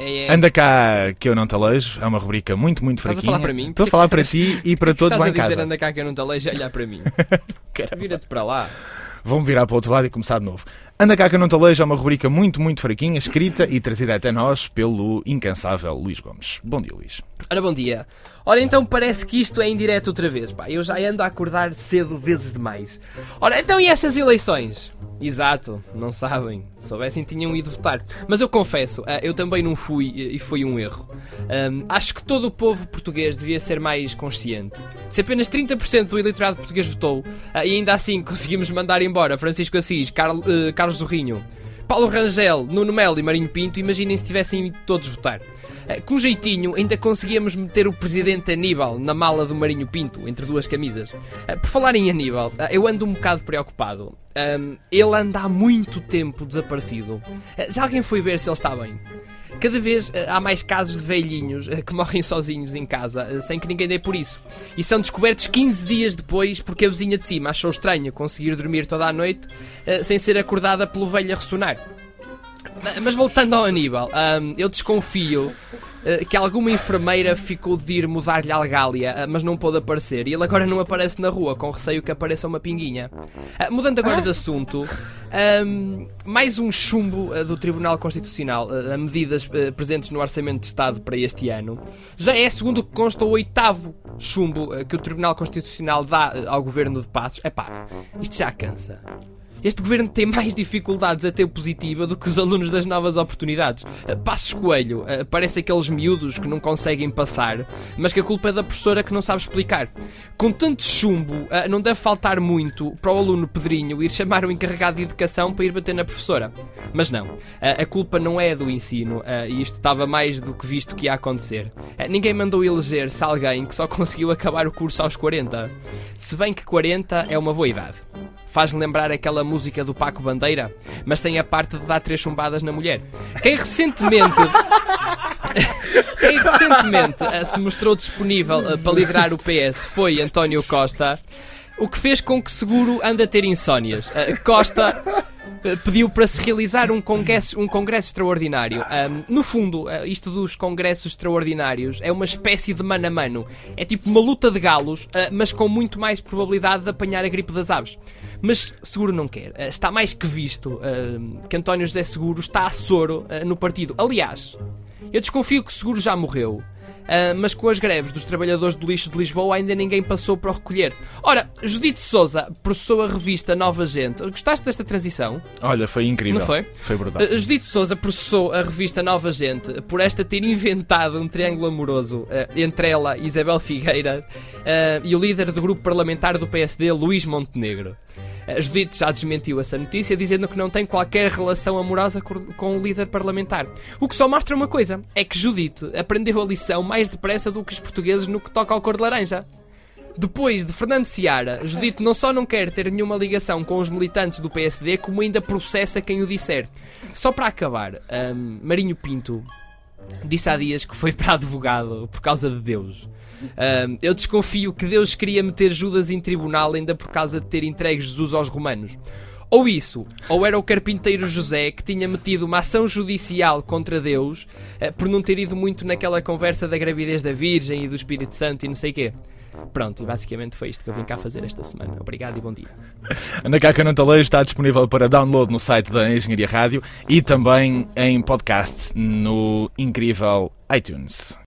É, é... Anda cá que eu não te alejo, é uma rubrica muito, muito Estás a fraquinha. falar para mim? Estou a falar para estás- ti e para todos Estás lá a em dizer casa. anda cá que eu não te alejo a olhar para mim. Vira-te para lá. Vou-me virar para o outro lado e começar de novo. Anda cá que eu não te alejo é uma rubrica muito, muito fraquinha, escrita e trazida até nós pelo incansável Luís Gomes. Bom dia, Luís. Ora, bom dia. Ora, então parece que isto é em direto outra vez. Pá, eu já ando a acordar cedo vezes demais. Ora, então e essas eleições? Exato, não sabem. Se soubessem, tinham ido votar. Mas eu confesso, ah, eu também não fui e foi um erro. Ahm, acho que todo o povo português devia ser mais consciente. Se apenas 30% do eleitorado português votou ah, e ainda assim conseguimos mandar embora Francisco Assis, eh, Carlos Zorrinho, Paulo Rangel, Nuno Melo e Marinho Pinto, imaginem se tivessem ido todos votar. Eh, Com jeitinho, ainda conseguíamos meter o presidente Aníbal na mala do Marinho Pinto, entre duas camisas. Eh, Por falar em Aníbal, eh, eu ando um bocado preocupado. Ele anda há muito tempo desaparecido. Já alguém foi ver se ele está bem? Cada vez eh, há mais casos de velhinhos eh, que morrem sozinhos em casa, eh, sem que ninguém dê por isso. E são descobertos 15 dias depois porque a vizinha de cima achou estranho conseguir dormir toda a noite sem ser acordada pelo velho a ressonar. Ma- Mas voltando ao Aníbal, eu desconfio que alguma enfermeira ficou de ir mudar-lhe a algália, ah, mas não pôde aparecer. E ele agora não aparece na rua, com receio que apareça uma pinguinha. Ah, mudando agora de assunto, ahm, mais um chumbo do Tribunal Constitucional a medidas presentes no Orçamento de Estado para este ano. Já é, segundo o que consta, o oitavo chumbo que o Tribunal Constitucional dá ao Governo de Passos. Epá, isto já cansa. Este governo tem mais dificuldades a ter positiva do que os alunos das novas oportunidades. Eh, Passos Coelho, eh, parece aqueles miúdos que não conseguem passar, mas que a culpa é da professora que não sabe explicar. Com tanto chumbo, eh, não deve faltar muito para o aluno Pedrinho ir chamar o encarregado de educação para ir bater na professora. Mas não, a culpa não é do ensino, e isto estava mais do que visto que ia acontecer. Ninguém mandou eleger-se alguém que só conseguiu acabar o curso aos 40. Se bem que 40 é uma boa idade. Faz-me lembrar aquela música do Paco Bandeira, mas tem a parte de dar três chumbadas na mulher. Quem recentemente. Quem recentemente eh, se mostrou disponível eh, para liderar o PS foi António Costa, o que fez com que Seguro ande a ter insónias. Eh, Costa pediu para se realizar um congresso, um congresso extraordinário. Ahm, no fundo, eh, isto dos congressos extraordinários é uma espécie de mano a mano. É tipo uma luta de galos, eh, mas com muito mais probabilidade de apanhar a gripe das aves. Mas Seguro não quer. Eh, está mais que visto que António José Seguro está a soro eh, no partido. Aliás, eu desconfio que Seguro já morreu. Ah, mas com as greves dos trabalhadores do lixo de Lisboa ainda ninguém passou para o recolher. Ora, Judite Souza processou a revista Nova Gente. Gostaste desta transição? Olha, foi incrível. Não foi? Foi brutal. Uh, Judite Souza processou a revista Nova Gente por esta ter inventado um triângulo amoroso uh, entre ela, Isabel Figueira, e o líder do grupo parlamentar do PSD, Luís Montenegro. A Judite já desmentiu essa notícia, dizendo que não tem qualquer relação amorosa com o líder parlamentar. O que só mostra uma coisa: é que Judite aprendeu a lição mais depressa do que os portugueses no que toca ao cor de laranja. Depois de Fernando Seara, Judite não só não quer ter nenhuma ligação com os militantes do PSD, como ainda processa quem o disser. Só para acabar, hum, Marinho Pinto disse há dias que foi para advogado por causa de Deus. Hum, eu desconfio que Deus queria meter Judas em tribunal ainda por causa de ter entregue Jesus aos romanos. Ou isso, ou era o carpinteiro José que tinha metido uma ação judicial contra Deus eh, por não ter ido muito naquela conversa da gravidez da Virgem e do Espírito Santo e não sei quê. Pronto, e basicamente foi isto que eu vim cá fazer esta semana. Obrigado e bom dia. Anda cá que eu não te alejo está disponível para download no site da Engenharia Rádio e também em podcast no incrível iTunes.